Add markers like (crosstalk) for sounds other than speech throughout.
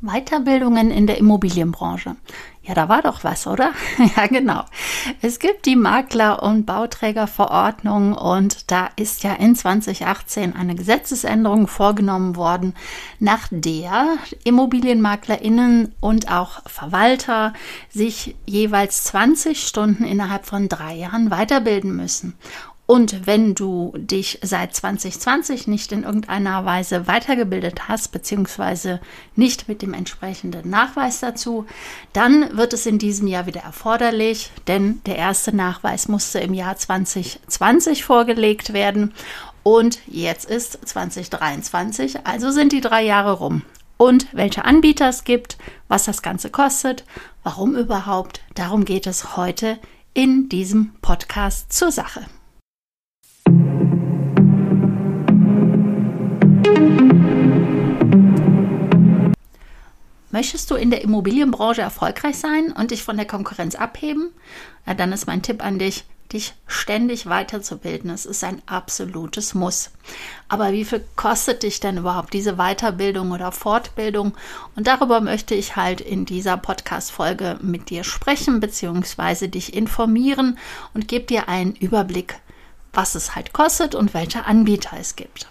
Weiterbildungen in der Immobilienbranche. Ja, da war doch was, oder? (laughs) ja, genau. Es gibt die Makler- und Bauträgerverordnung und da ist ja in 2018 eine Gesetzesänderung vorgenommen worden, nach der Immobilienmaklerinnen und auch Verwalter sich jeweils 20 Stunden innerhalb von drei Jahren weiterbilden müssen. Und wenn du dich seit 2020 nicht in irgendeiner Weise weitergebildet hast, beziehungsweise nicht mit dem entsprechenden Nachweis dazu, dann wird es in diesem Jahr wieder erforderlich, denn der erste Nachweis musste im Jahr 2020 vorgelegt werden und jetzt ist 2023, also sind die drei Jahre rum. Und welche Anbieter es gibt, was das Ganze kostet, warum überhaupt, darum geht es heute in diesem Podcast zur Sache. Möchtest du in der Immobilienbranche erfolgreich sein und dich von der Konkurrenz abheben? Ja, dann ist mein Tipp an dich, dich ständig weiterzubilden. Es ist ein absolutes Muss. Aber wie viel kostet dich denn überhaupt diese Weiterbildung oder Fortbildung? Und darüber möchte ich halt in dieser Podcast-Folge mit dir sprechen, beziehungsweise dich informieren und gebe dir einen Überblick, was es halt kostet und welche Anbieter es gibt.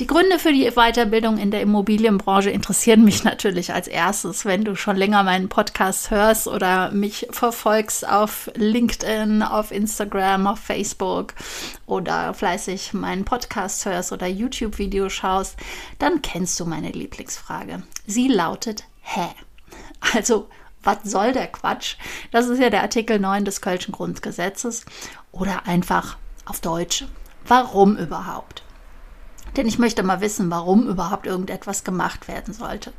Die Gründe für die Weiterbildung in der Immobilienbranche interessieren mich natürlich als erstes, wenn du schon länger meinen Podcast hörst oder mich verfolgst auf LinkedIn, auf Instagram, auf Facebook oder fleißig meinen Podcast hörst oder YouTube-Videos schaust, dann kennst du meine Lieblingsfrage. Sie lautet Hä? Also, was soll der Quatsch? Das ist ja der Artikel 9 des Kölschen Grundgesetzes oder einfach auf Deutsch. Warum überhaupt? Denn ich möchte mal wissen, warum überhaupt irgendetwas gemacht werden sollte.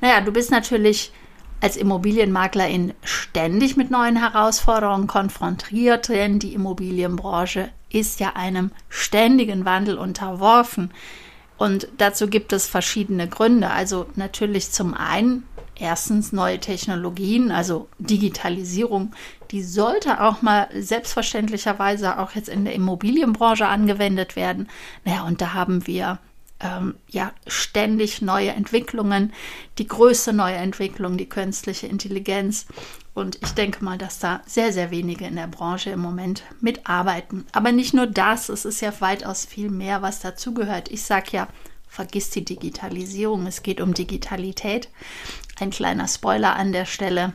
Naja, du bist natürlich als Immobilienmaklerin ständig mit neuen Herausforderungen konfrontiert, denn die Immobilienbranche ist ja einem ständigen Wandel unterworfen. Und dazu gibt es verschiedene Gründe. Also natürlich zum einen erstens neue Technologien, also Digitalisierung, die sollte auch mal selbstverständlicherweise auch jetzt in der Immobilienbranche angewendet werden. Naja, und da haben wir ähm, ja ständig neue Entwicklungen. Die größte neue Entwicklung, die künstliche Intelligenz. Und ich denke mal, dass da sehr, sehr wenige in der Branche im Moment mitarbeiten. Aber nicht nur das, es ist ja weitaus viel mehr, was dazugehört. Ich sage ja, vergiss die Digitalisierung, es geht um Digitalität. Ein kleiner Spoiler an der Stelle,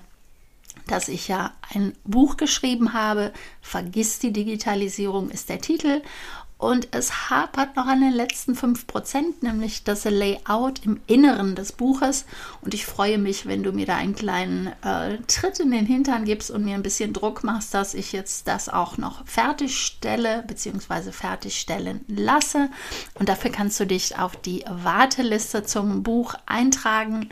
dass ich ja ein Buch geschrieben habe, Vergiss die Digitalisierung ist der Titel. Und es hapert noch an den letzten 5%, nämlich das Layout im Inneren des Buches. Und ich freue mich, wenn du mir da einen kleinen äh, Tritt in den Hintern gibst und mir ein bisschen Druck machst, dass ich jetzt das auch noch fertigstelle bzw. fertigstellen lasse. Und dafür kannst du dich auf die Warteliste zum Buch eintragen.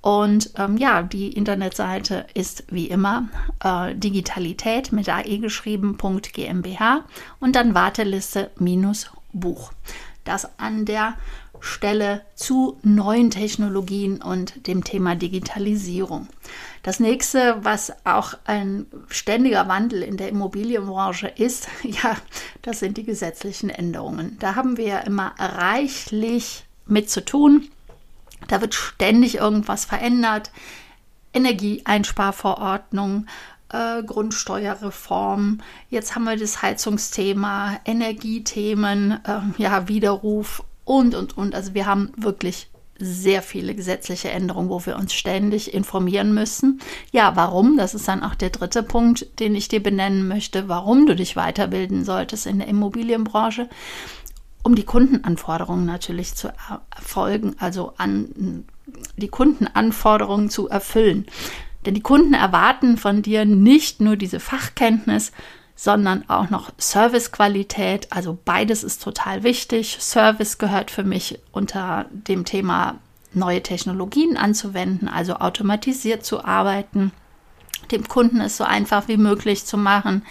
Und ähm, ja, die Internetseite ist wie immer äh, Digitalität mit AE geschrieben.gmbH und dann Warteliste minus Buch. Das an der Stelle zu neuen Technologien und dem Thema Digitalisierung. Das nächste, was auch ein ständiger Wandel in der Immobilienbranche ist, (laughs) ja, das sind die gesetzlichen Änderungen. Da haben wir ja immer reichlich mit zu tun. Da wird ständig irgendwas verändert. Energieeinsparverordnung, äh, Grundsteuerreform. Jetzt haben wir das Heizungsthema, Energiethemen, äh, ja, Widerruf und, und, und. Also wir haben wirklich sehr viele gesetzliche Änderungen, wo wir uns ständig informieren müssen. Ja, warum? Das ist dann auch der dritte Punkt, den ich dir benennen möchte, warum du dich weiterbilden solltest in der Immobilienbranche um die Kundenanforderungen natürlich zu erfolgen, also an die Kundenanforderungen zu erfüllen. Denn die Kunden erwarten von dir nicht nur diese Fachkenntnis, sondern auch noch Servicequalität. Also beides ist total wichtig. Service gehört für mich unter dem Thema neue Technologien anzuwenden, also automatisiert zu arbeiten, dem Kunden es so einfach wie möglich zu machen,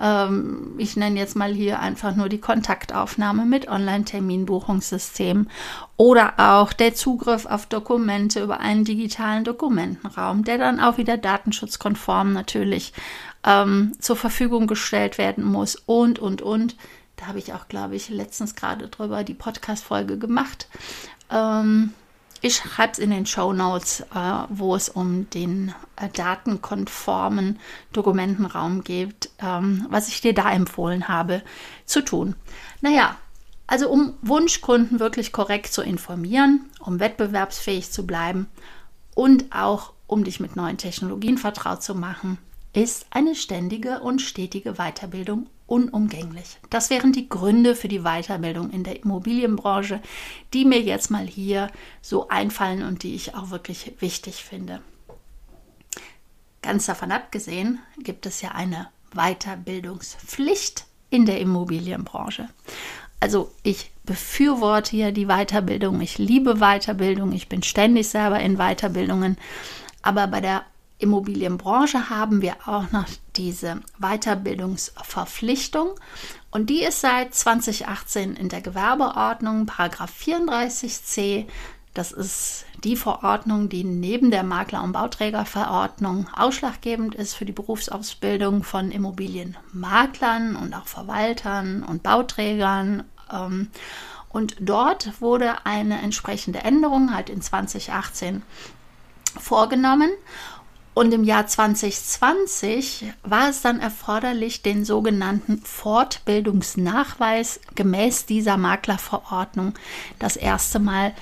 ähm, ich nenne jetzt mal hier einfach nur die Kontaktaufnahme mit Online-Terminbuchungssystem oder auch der Zugriff auf Dokumente über einen digitalen Dokumentenraum, der dann auch wieder datenschutzkonform natürlich ähm, zur Verfügung gestellt werden muss und, und, und. Da habe ich auch, glaube ich, letztens gerade drüber die Podcast-Folge gemacht. Ähm, Ich schreibe es in den Show Notes, äh, wo es um den äh, datenkonformen Dokumentenraum geht, ähm, was ich dir da empfohlen habe zu tun. Naja, also um Wunschkunden wirklich korrekt zu informieren, um wettbewerbsfähig zu bleiben und auch um dich mit neuen Technologien vertraut zu machen, ist eine ständige und stetige Weiterbildung unumgänglich. Das wären die Gründe für die Weiterbildung in der Immobilienbranche, die mir jetzt mal hier so einfallen und die ich auch wirklich wichtig finde. Ganz davon abgesehen gibt es ja eine Weiterbildungspflicht in der Immobilienbranche. Also ich befürworte ja die Weiterbildung, ich liebe Weiterbildung, ich bin ständig selber in Weiterbildungen, aber bei der Immobilienbranche haben wir auch noch diese Weiterbildungsverpflichtung und die ist seit 2018 in der Gewerbeordnung Paragraph 34c. Das ist die Verordnung, die neben der Makler- und Bauträgerverordnung ausschlaggebend ist für die Berufsausbildung von Immobilienmaklern und auch Verwaltern und Bauträgern. Ähm, und dort wurde eine entsprechende Änderung halt in 2018 vorgenommen. Und im Jahr 2020 war es dann erforderlich, den sogenannten Fortbildungsnachweis gemäß dieser Maklerverordnung das erste Mal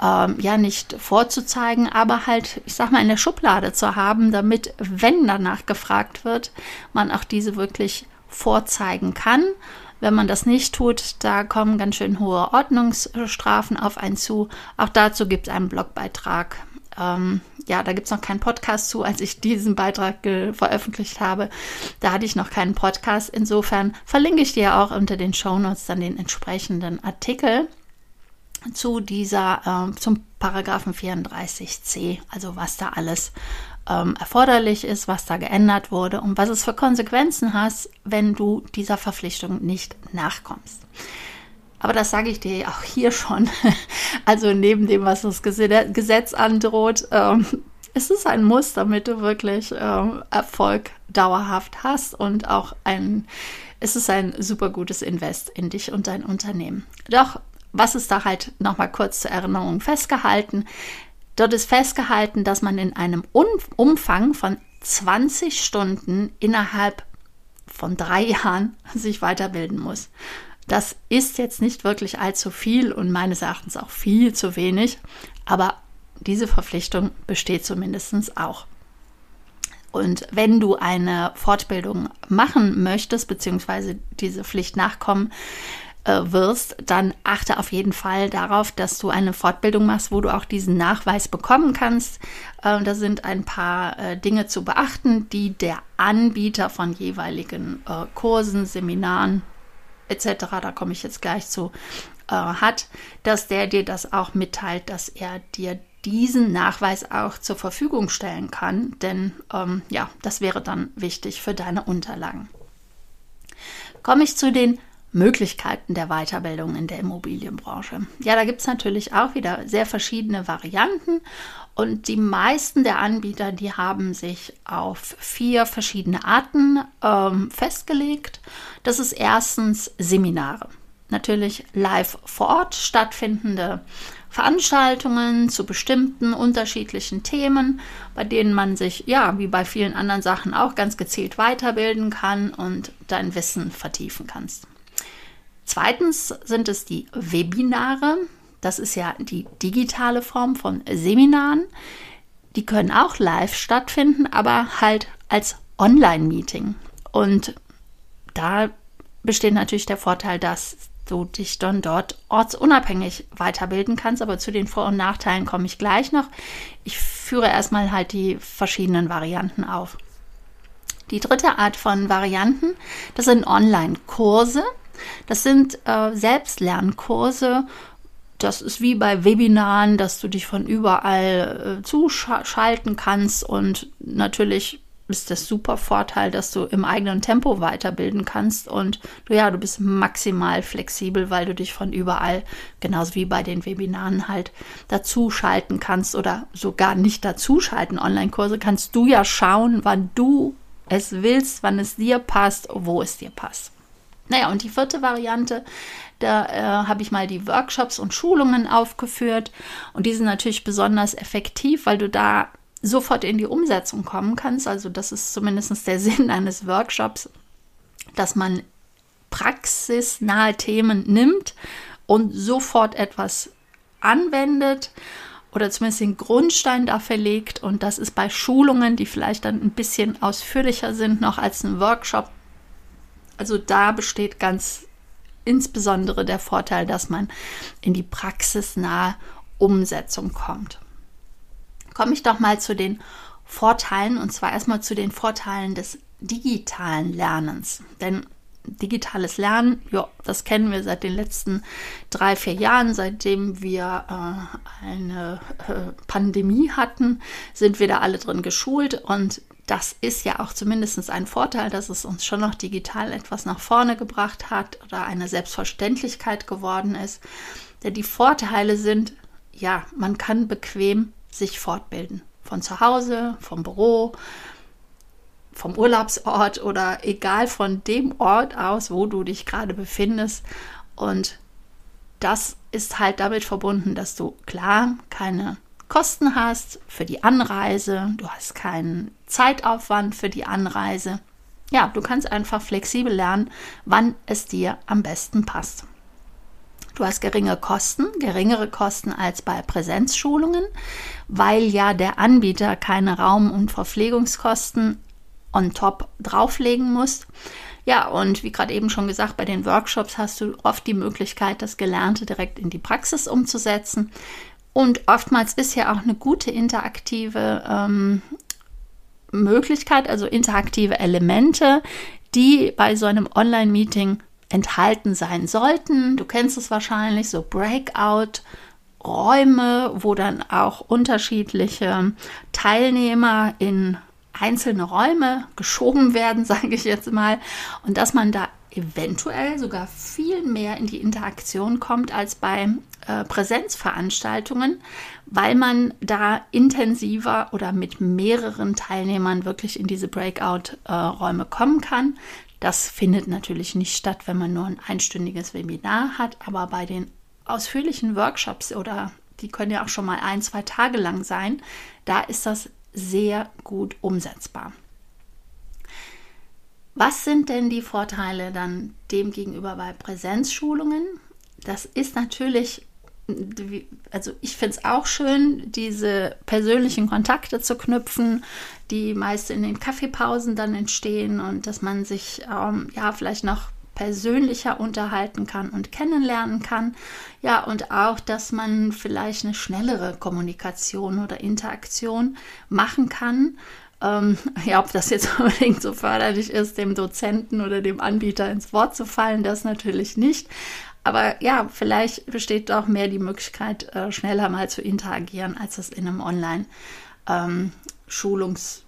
ähm, ja nicht vorzuzeigen, aber halt, ich sag mal, in der Schublade zu haben, damit, wenn danach gefragt wird, man auch diese wirklich vorzeigen kann. Wenn man das nicht tut, da kommen ganz schön hohe Ordnungsstrafen auf einen zu. Auch dazu gibt es einen Blogbeitrag ähm, ja, da gibt es noch keinen Podcast zu, als ich diesen Beitrag veröffentlicht habe. Da hatte ich noch keinen Podcast. Insofern verlinke ich dir auch unter den Shownotes dann den entsprechenden Artikel zu dieser, äh, zum Paragraphen 34c, also was da alles ähm, erforderlich ist, was da geändert wurde und was es für Konsequenzen hast, wenn du dieser Verpflichtung nicht nachkommst. Aber das sage ich dir auch hier schon. (laughs) Also neben dem, was das Gesetz androht, ähm, ist es ein Muss, damit du wirklich ähm, Erfolg dauerhaft hast und auch ein, es ist ein super gutes Invest in dich und dein Unternehmen. Doch, was ist da halt nochmal kurz zur Erinnerung festgehalten? Dort ist festgehalten, dass man in einem Umfang von 20 Stunden innerhalb von drei Jahren (laughs) sich weiterbilden muss. Das ist jetzt nicht wirklich allzu viel und meines Erachtens auch viel zu wenig, aber diese Verpflichtung besteht zumindest auch. Und wenn du eine Fortbildung machen möchtest, beziehungsweise diese Pflicht nachkommen äh, wirst, dann achte auf jeden Fall darauf, dass du eine Fortbildung machst, wo du auch diesen Nachweis bekommen kannst. Äh, da sind ein paar äh, Dinge zu beachten, die der Anbieter von jeweiligen äh, Kursen, Seminaren, etc., da komme ich jetzt gleich zu, äh, hat, dass der dir das auch mitteilt, dass er dir diesen Nachweis auch zur Verfügung stellen kann, denn ähm, ja, das wäre dann wichtig für deine Unterlagen. Komme ich zu den Möglichkeiten der Weiterbildung in der Immobilienbranche. Ja, da gibt es natürlich auch wieder sehr verschiedene Varianten und die meisten der Anbieter, die haben sich auf vier verschiedene Arten ähm, festgelegt. Das ist erstens Seminare. Natürlich live vor Ort stattfindende Veranstaltungen zu bestimmten unterschiedlichen Themen, bei denen man sich, ja, wie bei vielen anderen Sachen auch ganz gezielt weiterbilden kann und dein Wissen vertiefen kannst. Zweitens sind es die Webinare. Das ist ja die digitale Form von Seminaren. Die können auch live stattfinden, aber halt als Online-Meeting. Und da besteht natürlich der Vorteil, dass du dich dann dort ortsunabhängig weiterbilden kannst. Aber zu den Vor- und Nachteilen komme ich gleich noch. Ich führe erstmal halt die verschiedenen Varianten auf. Die dritte Art von Varianten, das sind Online-Kurse. Das sind äh, Selbstlernkurse, das ist wie bei Webinaren, dass du dich von überall äh, zuschalten kannst und natürlich ist das super Vorteil, dass du im eigenen Tempo weiterbilden kannst und du ja, du bist maximal flexibel, weil du dich von überall, genauso wie bei den Webinaren halt, dazuschalten kannst oder sogar nicht dazuschalten. Online-Kurse kannst du ja schauen, wann du es willst, wann es dir passt, wo es dir passt. Naja, und die vierte Variante, da äh, habe ich mal die Workshops und Schulungen aufgeführt. Und die sind natürlich besonders effektiv, weil du da sofort in die Umsetzung kommen kannst. Also das ist zumindest der (laughs) Sinn eines Workshops, dass man praxisnahe Themen nimmt und sofort etwas anwendet oder zumindest den Grundstein dafür legt. Und das ist bei Schulungen, die vielleicht dann ein bisschen ausführlicher sind, noch als ein Workshop. Also da besteht ganz insbesondere der Vorteil, dass man in die praxisnahe Umsetzung kommt. Komme ich doch mal zu den Vorteilen und zwar erstmal zu den Vorteilen des digitalen Lernens. Denn digitales Lernen, ja, das kennen wir seit den letzten drei, vier Jahren. Seitdem wir äh, eine äh, Pandemie hatten, sind wir da alle drin geschult und das ist ja auch zumindest ein Vorteil, dass es uns schon noch digital etwas nach vorne gebracht hat oder eine Selbstverständlichkeit geworden ist. Denn die Vorteile sind, ja, man kann bequem sich fortbilden. Von zu Hause, vom Büro, vom Urlaubsort oder egal von dem Ort aus, wo du dich gerade befindest. Und das ist halt damit verbunden, dass du klar keine Kosten hast für die Anreise, du hast keinen Zeitaufwand für die Anreise. Ja, du kannst einfach flexibel lernen, wann es dir am besten passt. Du hast geringe Kosten, geringere Kosten als bei Präsenzschulungen, weil ja der Anbieter keine Raum- und Verpflegungskosten on top drauflegen musst. Ja, und wie gerade eben schon gesagt, bei den Workshops hast du oft die Möglichkeit, das Gelernte direkt in die Praxis umzusetzen. Und oftmals ist ja auch eine gute interaktive ähm, Möglichkeit, also interaktive Elemente, die bei so einem Online-Meeting enthalten sein sollten. Du kennst es wahrscheinlich, so Breakout. Räume, wo dann auch unterschiedliche Teilnehmer in einzelne Räume geschoben werden, (laughs) sage ich jetzt mal, und dass man da eventuell sogar viel mehr in die Interaktion kommt als bei äh, Präsenzveranstaltungen, weil man da intensiver oder mit mehreren Teilnehmern wirklich in diese Breakout-Räume äh, kommen kann. Das findet natürlich nicht statt, wenn man nur ein einstündiges Webinar hat, aber bei den ausführlichen Workshops oder die können ja auch schon mal ein, zwei Tage lang sein, da ist das sehr gut umsetzbar. Was sind denn die Vorteile dann dem gegenüber bei Präsenzschulungen? Das ist natürlich, also ich finde es auch schön, diese persönlichen Kontakte zu knüpfen, die meist in den Kaffeepausen dann entstehen und dass man sich ähm, ja vielleicht noch persönlicher unterhalten kann und kennenlernen kann. Ja, und auch, dass man vielleicht eine schnellere Kommunikation oder Interaktion machen kann. Ähm, (laughs) ja, ob das jetzt (laughs) unbedingt so förderlich ist, dem Dozenten oder dem Anbieter ins Wort zu fallen, das natürlich nicht. Aber ja, vielleicht besteht auch mehr die Möglichkeit, äh, schneller mal zu interagieren, als es in einem Online-Schulungs- ähm,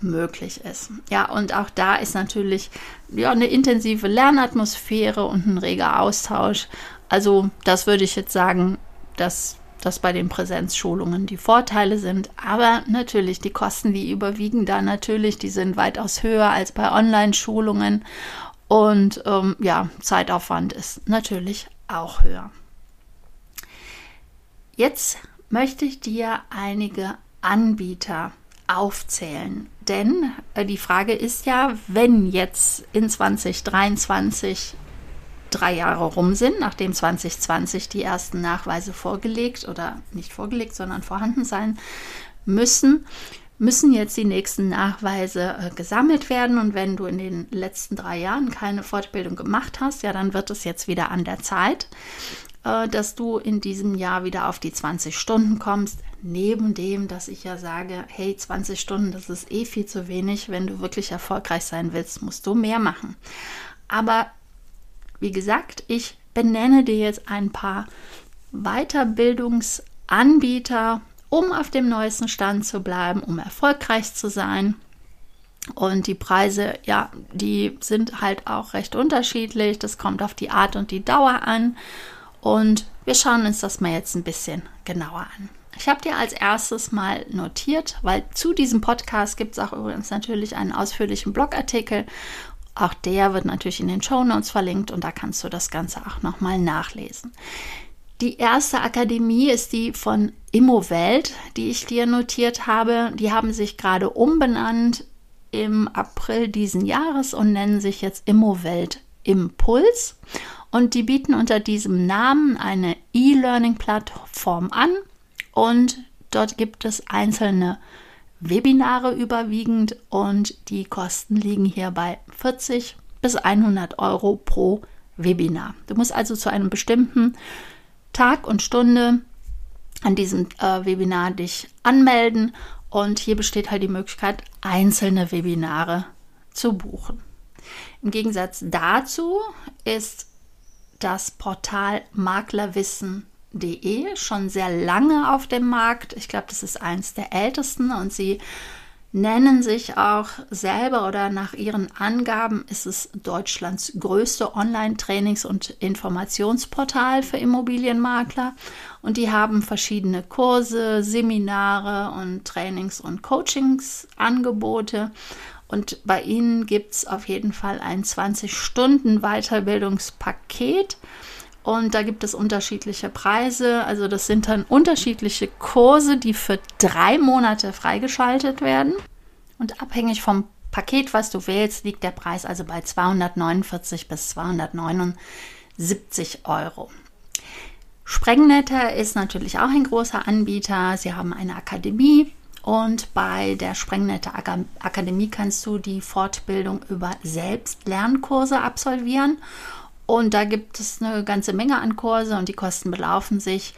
möglich ist. Ja, und auch da ist natürlich ja, eine intensive Lernatmosphäre und ein reger Austausch. Also das würde ich jetzt sagen, dass das bei den Präsenzschulungen die Vorteile sind. Aber natürlich, die Kosten, die überwiegen da natürlich, die sind weitaus höher als bei Online-Schulungen. Und ähm, ja, Zeitaufwand ist natürlich auch höher. Jetzt möchte ich dir einige Anbieter aufzählen. Denn äh, die Frage ist ja, wenn jetzt in 2023 drei Jahre rum sind, nachdem 2020 die ersten Nachweise vorgelegt oder nicht vorgelegt, sondern vorhanden sein müssen, müssen jetzt die nächsten Nachweise äh, gesammelt werden. Und wenn du in den letzten drei Jahren keine Fortbildung gemacht hast, ja, dann wird es jetzt wieder an der Zeit, äh, dass du in diesem Jahr wieder auf die 20 Stunden kommst. Neben dem, dass ich ja sage, hey, 20 Stunden, das ist eh viel zu wenig. Wenn du wirklich erfolgreich sein willst, musst du mehr machen. Aber wie gesagt, ich benenne dir jetzt ein paar Weiterbildungsanbieter, um auf dem neuesten Stand zu bleiben, um erfolgreich zu sein. Und die Preise, ja, die sind halt auch recht unterschiedlich. Das kommt auf die Art und die Dauer an. Und wir schauen uns das mal jetzt ein bisschen genauer an. Ich habe dir als erstes mal notiert, weil zu diesem Podcast gibt es auch übrigens natürlich einen ausführlichen Blogartikel Auch der wird natürlich in den Show Notes verlinkt und da kannst du das Ganze auch nochmal nachlesen. Die erste Akademie ist die von Immowelt, die ich dir notiert habe. Die haben sich gerade umbenannt im April diesen Jahres und nennen sich jetzt Immowelt Impuls. Und die bieten unter diesem Namen eine E-Learning-Plattform an und dort gibt es einzelne Webinare überwiegend und die Kosten liegen hier bei 40 bis 100 Euro pro Webinar. Du musst also zu einem bestimmten Tag und Stunde an diesem äh, Webinar dich anmelden und hier besteht halt die Möglichkeit, einzelne Webinare zu buchen. Im Gegensatz dazu ist das Portal maklerwissen.de schon sehr lange auf dem Markt. Ich glaube, das ist eins der ältesten und sie nennen sich auch selber oder nach ihren Angaben ist es Deutschlands größte Online-Trainings- und Informationsportal für Immobilienmakler. Und die haben verschiedene Kurse, Seminare und Trainings- und Coachingsangebote. Und bei ihnen gibt es auf jeden Fall ein 20-Stunden-Weiterbildungspaket. Und da gibt es unterschiedliche Preise. Also das sind dann unterschiedliche Kurse, die für drei Monate freigeschaltet werden. Und abhängig vom Paket, was du wählst, liegt der Preis also bei 249 bis 279 Euro. Sprengnetter ist natürlich auch ein großer Anbieter. Sie haben eine Akademie und bei der Sprengnetter Akademie kannst du die Fortbildung über Selbstlernkurse absolvieren. Und da gibt es eine ganze Menge an Kurse und die Kosten belaufen sich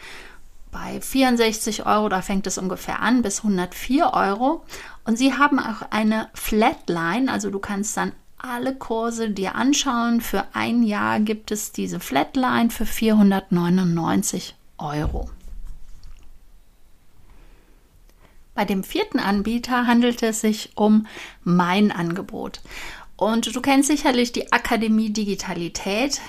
bei 64 Euro, da fängt es ungefähr an, bis 104 Euro. Und sie haben auch eine Flatline, also du kannst dann alle Kurse dir anschauen. Für ein Jahr gibt es diese Flatline für 499 Euro. Bei dem vierten Anbieter handelt es sich um mein Angebot. Und du kennst sicherlich die Akademie Digitalität.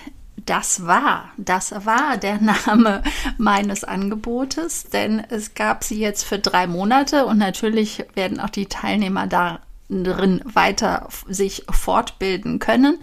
Das war, das war der (laughs) Name meines Angebotes, denn es gab sie jetzt für drei Monate und natürlich werden auch die Teilnehmer da drin weiter sich fortbilden können.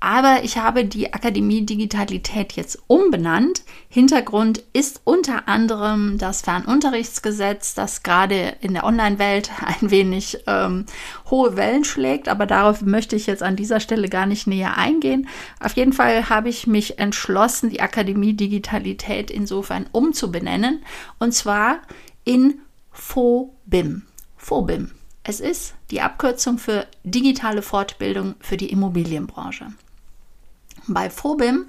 Aber ich habe die Akademie Digitalität jetzt umbenannt. Hintergrund ist unter anderem das Fernunterrichtsgesetz, das gerade in der Online-Welt (laughs) ein wenig ähm, hohe Wellen schlägt. Aber darauf möchte ich jetzt an dieser Stelle gar nicht näher eingehen. Auf jeden Fall habe ich mich entschlossen, die Akademie Digitalität insofern umzubenennen. Und zwar in FOBIM. FOBIM. Es ist die Abkürzung für digitale Fortbildung für die Immobilienbranche. Bei Phobim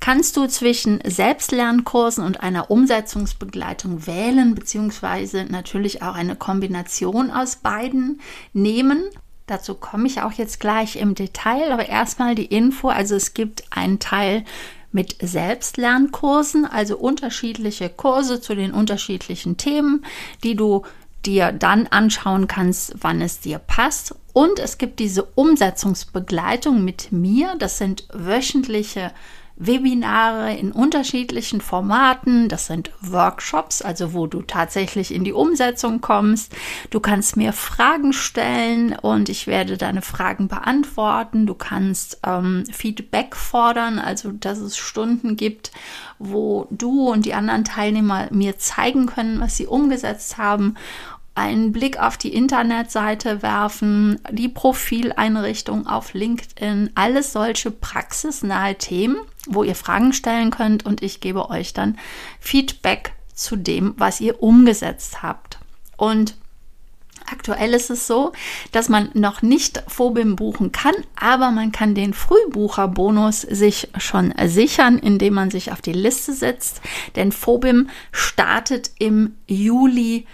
kannst du zwischen Selbstlernkursen und einer Umsetzungsbegleitung wählen, beziehungsweise natürlich auch eine Kombination aus beiden nehmen. Dazu komme ich auch jetzt gleich im Detail, aber erstmal die Info. Also es gibt einen Teil mit Selbstlernkursen, also unterschiedliche Kurse zu den unterschiedlichen Themen, die du dir dann anschauen kannst, wann es dir passt. Und es gibt diese Umsetzungsbegleitung mit mir. Das sind wöchentliche Webinare in unterschiedlichen Formaten. Das sind Workshops, also wo du tatsächlich in die Umsetzung kommst. Du kannst mir Fragen stellen und ich werde deine Fragen beantworten. Du kannst ähm, Feedback fordern, also dass es Stunden gibt, wo du und die anderen Teilnehmer mir zeigen können, was sie umgesetzt haben einen Blick auf die Internetseite werfen, die Profileinrichtung auf LinkedIn, alles solche praxisnahe Themen, wo ihr Fragen stellen könnt und ich gebe euch dann Feedback zu dem, was ihr umgesetzt habt. Und Aktuell ist es so, dass man noch nicht Phobim buchen kann, aber man kann den Frühbucherbonus sich schon sichern, indem man sich auf die Liste setzt. Denn Phobim startet im Juli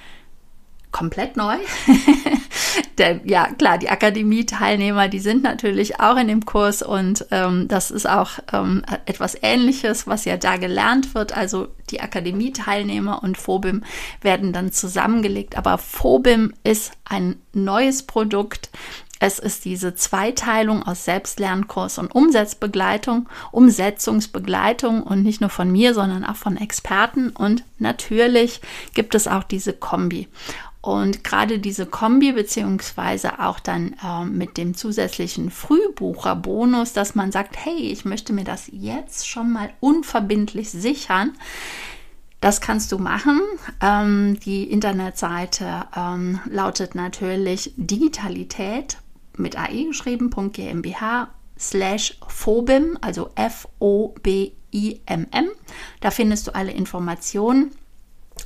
komplett neu. (laughs) Denn ja, klar, die Akademie-Teilnehmer, die sind natürlich auch in dem Kurs und ähm, das ist auch ähm, etwas Ähnliches, was ja da gelernt wird. Also die Akademie-Teilnehmer und Phobim werden dann zusammengelegt. Aber Phobim ist ein neues Produkt. Es ist diese Zweiteilung aus Selbstlernkurs und Umsetzbegleitung, Umsetzungsbegleitung und nicht nur von mir, sondern auch von Experten. Und natürlich gibt es auch diese Kombi. Und gerade diese Kombi, beziehungsweise auch dann äh, mit dem zusätzlichen Frühbucherbonus, dass man sagt, hey, ich möchte mir das jetzt schon mal unverbindlich sichern. Das kannst du machen. Ähm, die Internetseite ähm, lautet natürlich Digitalität mit AE geschrieben.gmbH slash phobim, also F-O-B-I-M-M. Da findest du alle Informationen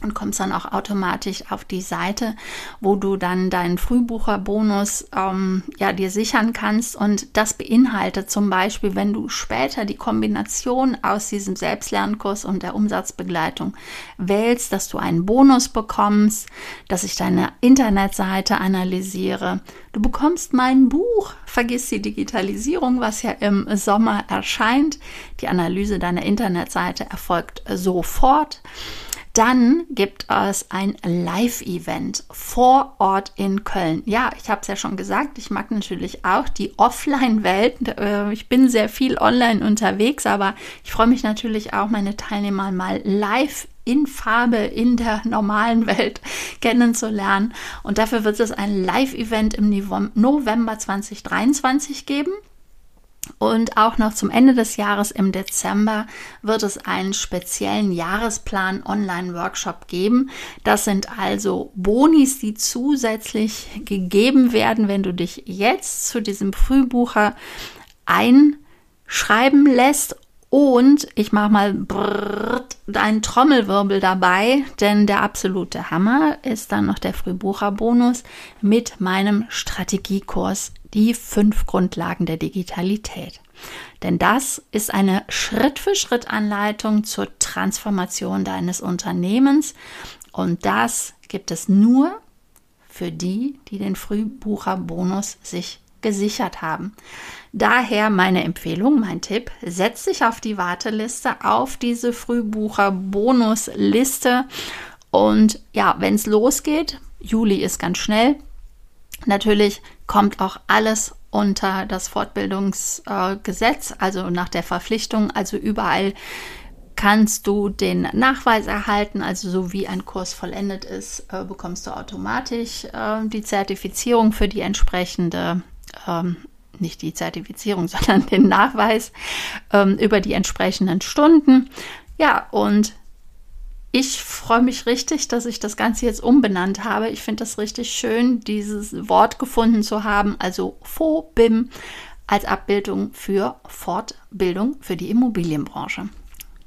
und kommst dann auch automatisch auf die Seite, wo du dann deinen Frühbucherbonus ähm, ja dir sichern kannst und das beinhaltet zum Beispiel, wenn du später die Kombination aus diesem Selbstlernkurs und der Umsatzbegleitung wählst, dass du einen Bonus bekommst, dass ich deine Internetseite analysiere. Du bekommst mein Buch, vergiss die Digitalisierung, was ja im Sommer erscheint. Die Analyse deiner Internetseite erfolgt sofort. Dann gibt es ein Live-Event vor Ort in Köln. Ja, ich habe es ja schon gesagt, ich mag natürlich auch die Offline-Welt. Äh, ich bin sehr viel online unterwegs, aber ich freue mich natürlich auch, meine Teilnehmer mal live in Farbe in der normalen Welt (laughs) kennenzulernen. Und dafür wird es ein Live-Event im November 2023 geben. Und auch noch zum Ende des Jahres im Dezember wird es einen speziellen Jahresplan Online-Workshop geben. Das sind also Bonis, die zusätzlich gegeben werden, wenn du dich jetzt zu diesem Frühbucher einschreiben lässt und ich mache mal brrrt, einen Trommelwirbel dabei, denn der absolute Hammer ist dann noch der Frühbucherbonus mit meinem Strategiekurs Die fünf Grundlagen der Digitalität. Denn das ist eine Schritt-für-Schritt-Anleitung zur Transformation deines Unternehmens und das gibt es nur für die, die den Frühbucherbonus sich gesichert haben. Daher meine Empfehlung, mein Tipp, setz dich auf die Warteliste, auf diese Frühbucher-Bonusliste. Und ja, wenn es losgeht, Juli ist ganz schnell, natürlich kommt auch alles unter das Fortbildungsgesetz, also nach der Verpflichtung, also überall kannst du den Nachweis erhalten, also so wie ein Kurs vollendet ist, äh, bekommst du automatisch äh, die Zertifizierung für die entsprechende ähm, nicht die Zertifizierung, (laughs) sondern den Nachweis ähm, über die entsprechenden Stunden. Ja, und ich freue mich richtig, dass ich das Ganze jetzt umbenannt habe. Ich finde das richtig schön, dieses Wort gefunden zu haben, also FOBIM als Abbildung für Fortbildung für die Immobilienbranche.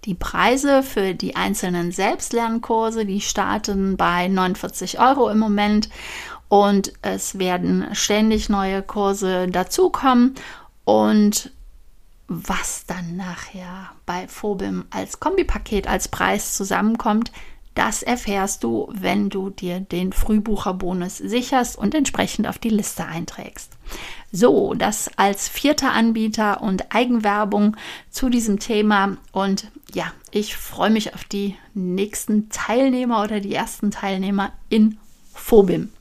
Die Preise für die einzelnen Selbstlernkurse, die starten bei 49 Euro im Moment und es werden ständig neue Kurse dazukommen und was dann nachher bei Phobim als Kombipaket als Preis zusammenkommt, das erfährst du, wenn du dir den Frühbucherbonus sicherst und entsprechend auf die Liste einträgst. So, das als vierter Anbieter und Eigenwerbung zu diesem Thema. Und ja, ich freue mich auf die nächsten Teilnehmer oder die ersten Teilnehmer in Phobim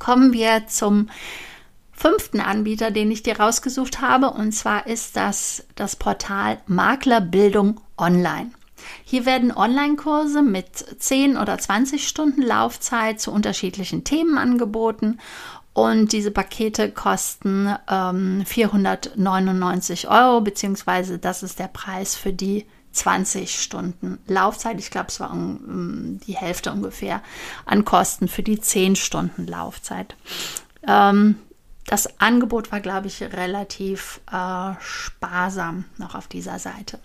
kommen wir zum fünften Anbieter, den ich dir rausgesucht habe. Und zwar ist das das Portal Maklerbildung Online. Hier werden Online-Kurse mit 10 oder 20 Stunden Laufzeit zu unterschiedlichen Themen angeboten. Und diese Pakete kosten ähm, 499 Euro, beziehungsweise das ist der Preis für die 20 Stunden Laufzeit. Ich glaube, es war um, die Hälfte ungefähr an Kosten für die 10 Stunden Laufzeit. Ähm, das Angebot war, glaube ich, relativ äh, sparsam noch auf dieser Seite.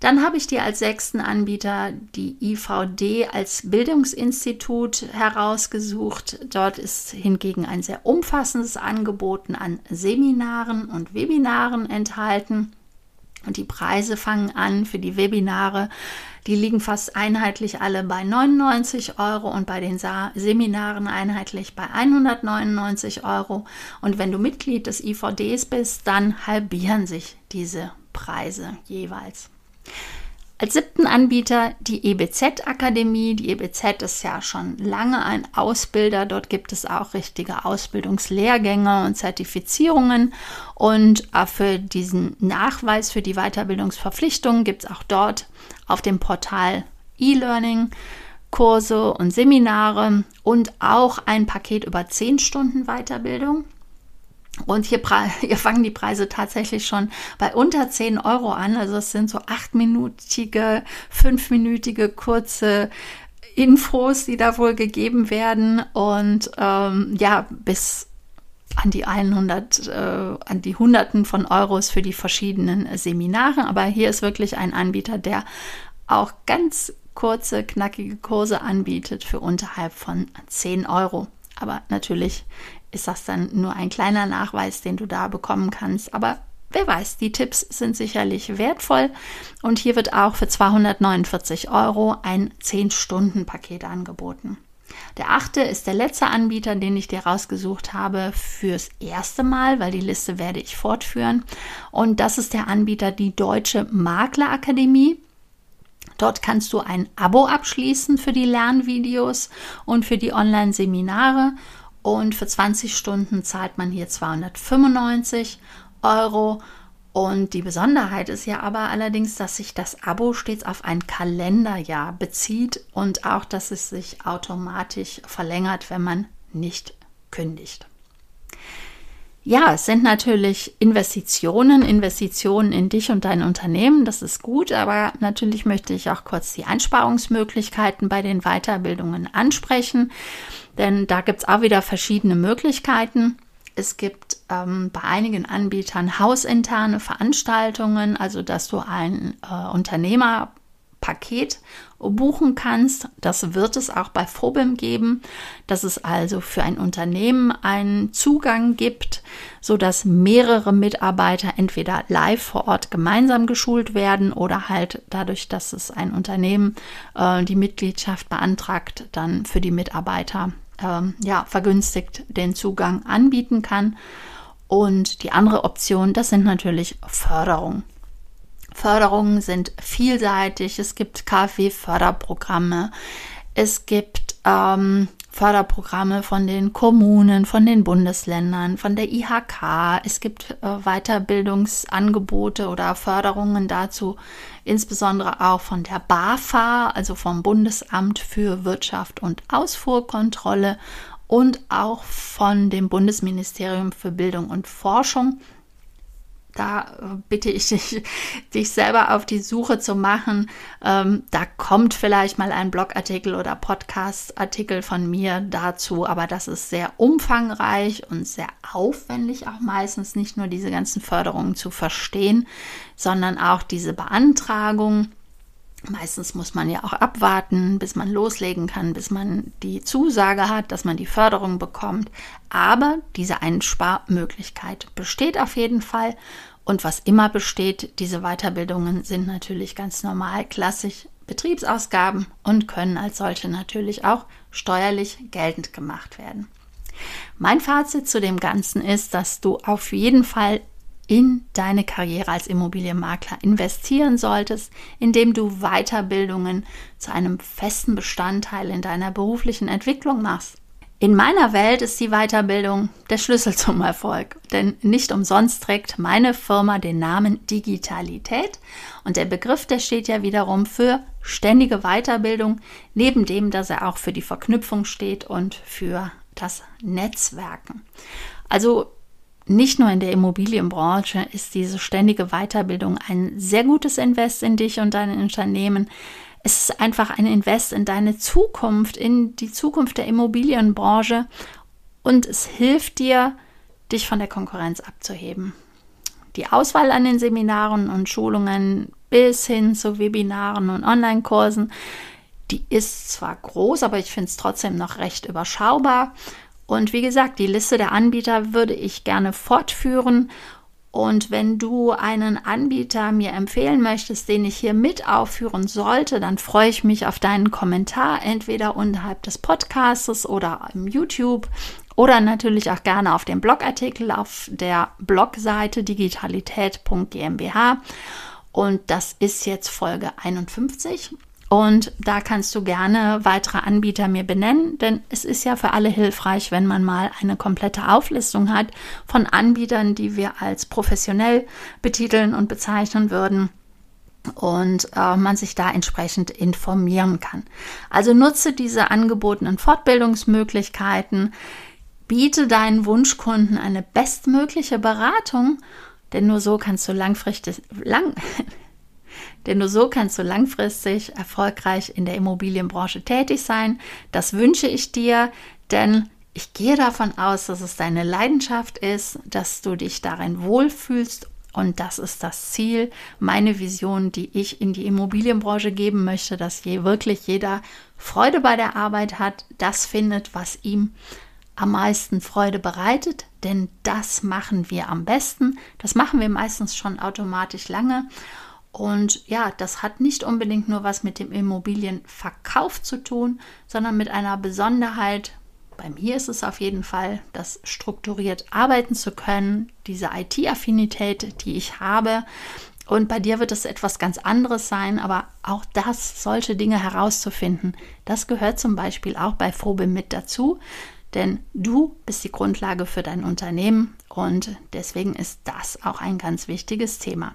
Dann habe ich dir als sechsten Anbieter die IVD als Bildungsinstitut herausgesucht. Dort ist hingegen ein sehr umfassendes Angebot an Seminaren und Webinaren enthalten. Und die Preise fangen an für die Webinare. Die liegen fast einheitlich alle bei 99 Euro und bei den Seminaren einheitlich bei 199 Euro. Und wenn du Mitglied des IVDs bist, dann halbieren sich diese Preise jeweils. Als siebten Anbieter die EBZ-Akademie. Die EBZ ist ja schon lange ein Ausbilder. Dort gibt es auch richtige Ausbildungslehrgänge und Zertifizierungen. Und für diesen Nachweis für die Weiterbildungsverpflichtung gibt es auch dort auf dem Portal E-Learning Kurse und Seminare und auch ein Paket über 10 Stunden Weiterbildung. Und hier, (laughs) hier, fangen die Preise tatsächlich schon bei unter 10 Euro an. Also es sind so achtminütige, fünfminütige kurze Infos, die da wohl gegeben werden. Und ähm, ja, bis an die 100, äh, an die Hunderten von Euros für die verschiedenen Seminare. Aber hier ist wirklich ein Anbieter, der auch ganz kurze, knackige Kurse anbietet für unterhalb von 10 Euro. Aber natürlich ist das dann nur ein kleiner Nachweis, den du da bekommen kannst. Aber wer weiß, die Tipps sind sicherlich wertvoll. Und hier wird auch für 249 Euro ein 10-Stunden-Paket angeboten. Der achte ist der letzte Anbieter, den ich dir rausgesucht habe fürs erste Mal, weil die Liste werde ich fortführen. Und das ist der Anbieter die Deutsche Maklerakademie. Dort kannst du ein Abo abschließen für die Lernvideos und für die Online-Seminare. Und für 20 Stunden zahlt man hier 295 Euro. Und die Besonderheit ist ja aber allerdings, dass sich das Abo stets auf ein Kalenderjahr bezieht und auch, dass es sich automatisch verlängert, wenn man nicht kündigt. Ja, es sind natürlich Investitionen, Investitionen in dich und dein Unternehmen, das ist gut, aber natürlich möchte ich auch kurz die Einsparungsmöglichkeiten bei den Weiterbildungen ansprechen, denn da gibt es auch wieder verschiedene Möglichkeiten. Es gibt ähm, bei einigen Anbietern hausinterne Veranstaltungen, also dass du ein äh, Unternehmer Paket buchen kannst. Das wird es auch bei Phobim geben, dass es also für ein Unternehmen einen Zugang gibt, so dass mehrere Mitarbeiter entweder live vor Ort gemeinsam geschult werden oder halt dadurch, dass es ein Unternehmen äh, die Mitgliedschaft beantragt, dann für die Mitarbeiter äh, ja vergünstigt den Zugang anbieten kann. Und die andere Option, das sind natürlich Förderungen. Förderungen sind vielseitig. Es gibt KfW-Förderprogramme. Es gibt ähm, Förderprogramme von den Kommunen, von den Bundesländern, von der IHK. Es gibt äh, Weiterbildungsangebote oder Förderungen dazu, insbesondere auch von der BAFA, also vom Bundesamt für Wirtschaft und Ausfuhrkontrolle und auch von dem Bundesministerium für Bildung und Forschung da äh, bitte ich dich, (laughs) dich selber auf die Suche zu machen. Ähm, da kommt vielleicht mal ein Blogartikel oder Podcastartikel von mir dazu, aber das ist sehr umfangreich und sehr aufwendig, auch meistens nicht nur diese ganzen Förderungen zu verstehen, sondern auch diese Beantragung. Meistens muss man ja auch abwarten, bis man loslegen kann, bis man die Zusage hat, dass man die Förderung bekommt. Aber diese Einsparmöglichkeit besteht auf jeden Fall. Und was immer besteht, diese Weiterbildungen sind natürlich ganz normal, klassisch Betriebsausgaben und können als solche natürlich auch steuerlich geltend gemacht werden. Mein Fazit zu dem Ganzen ist, dass du auf jeden Fall in deine Karriere als Immobilienmakler investieren solltest, indem du Weiterbildungen zu einem festen Bestandteil in deiner beruflichen Entwicklung machst. In meiner Welt ist die Weiterbildung der Schlüssel zum Erfolg, denn nicht umsonst trägt meine Firma den Namen Digitalität und der Begriff, der steht ja wiederum für ständige Weiterbildung, neben dem, dass er auch für die Verknüpfung steht und für das Netzwerken. Also nicht nur in der Immobilienbranche ist diese ständige Weiterbildung ein sehr gutes Invest in dich und dein Unternehmen. Es ist einfach ein Invest in deine Zukunft, in die Zukunft der Immobilienbranche und es hilft dir, dich von der Konkurrenz abzuheben. Die Auswahl an den Seminaren und Schulungen bis hin zu Webinaren und Online-Kursen, die ist zwar groß, aber ich finde es trotzdem noch recht überschaubar und wie gesagt, die Liste der Anbieter würde ich gerne fortführen. Und wenn du einen Anbieter mir empfehlen möchtest, den ich hier mit aufführen sollte, dann freue ich mich auf deinen Kommentar, entweder unterhalb des Podcasts oder im YouTube oder natürlich auch gerne auf dem Blogartikel auf der Blogseite digitalität.gmbh. Und das ist jetzt Folge 51. Und da kannst du gerne weitere Anbieter mir benennen, denn es ist ja für alle hilfreich, wenn man mal eine komplette Auflistung hat von Anbietern, die wir als professionell betiteln und bezeichnen würden. und äh, man sich da entsprechend informieren kann. Also nutze diese angebotenen Fortbildungsmöglichkeiten, biete deinen Wunschkunden eine bestmögliche Beratung, denn nur so kannst du langfristig lang denn nur so kannst du langfristig erfolgreich in der Immobilienbranche tätig sein. Das wünsche ich dir, denn ich gehe davon aus, dass es deine Leidenschaft ist, dass du dich darin wohlfühlst und das ist das Ziel, meine Vision, die ich in die Immobilienbranche geben möchte, dass je wirklich jeder Freude bei der Arbeit hat, das findet, was ihm am meisten Freude bereitet, denn das machen wir am besten. Das machen wir meistens schon automatisch lange. Und ja, das hat nicht unbedingt nur was mit dem Immobilienverkauf zu tun, sondern mit einer Besonderheit, bei mir ist es auf jeden Fall, das strukturiert arbeiten zu können, diese IT-Affinität, die ich habe. Und bei dir wird es etwas ganz anderes sein, aber auch das, solche Dinge herauszufinden, das gehört zum Beispiel auch bei Phobel mit dazu. Denn du bist die Grundlage für dein Unternehmen und deswegen ist das auch ein ganz wichtiges Thema.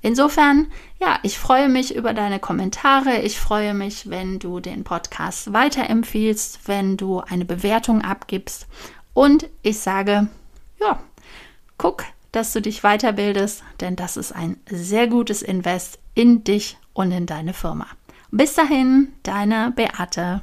Insofern, ja, ich freue mich über deine Kommentare. Ich freue mich, wenn du den Podcast weiterempfiehlst, wenn du eine Bewertung abgibst. Und ich sage, ja, guck, dass du dich weiterbildest, denn das ist ein sehr gutes Invest in dich und in deine Firma. Bis dahin, deine Beate.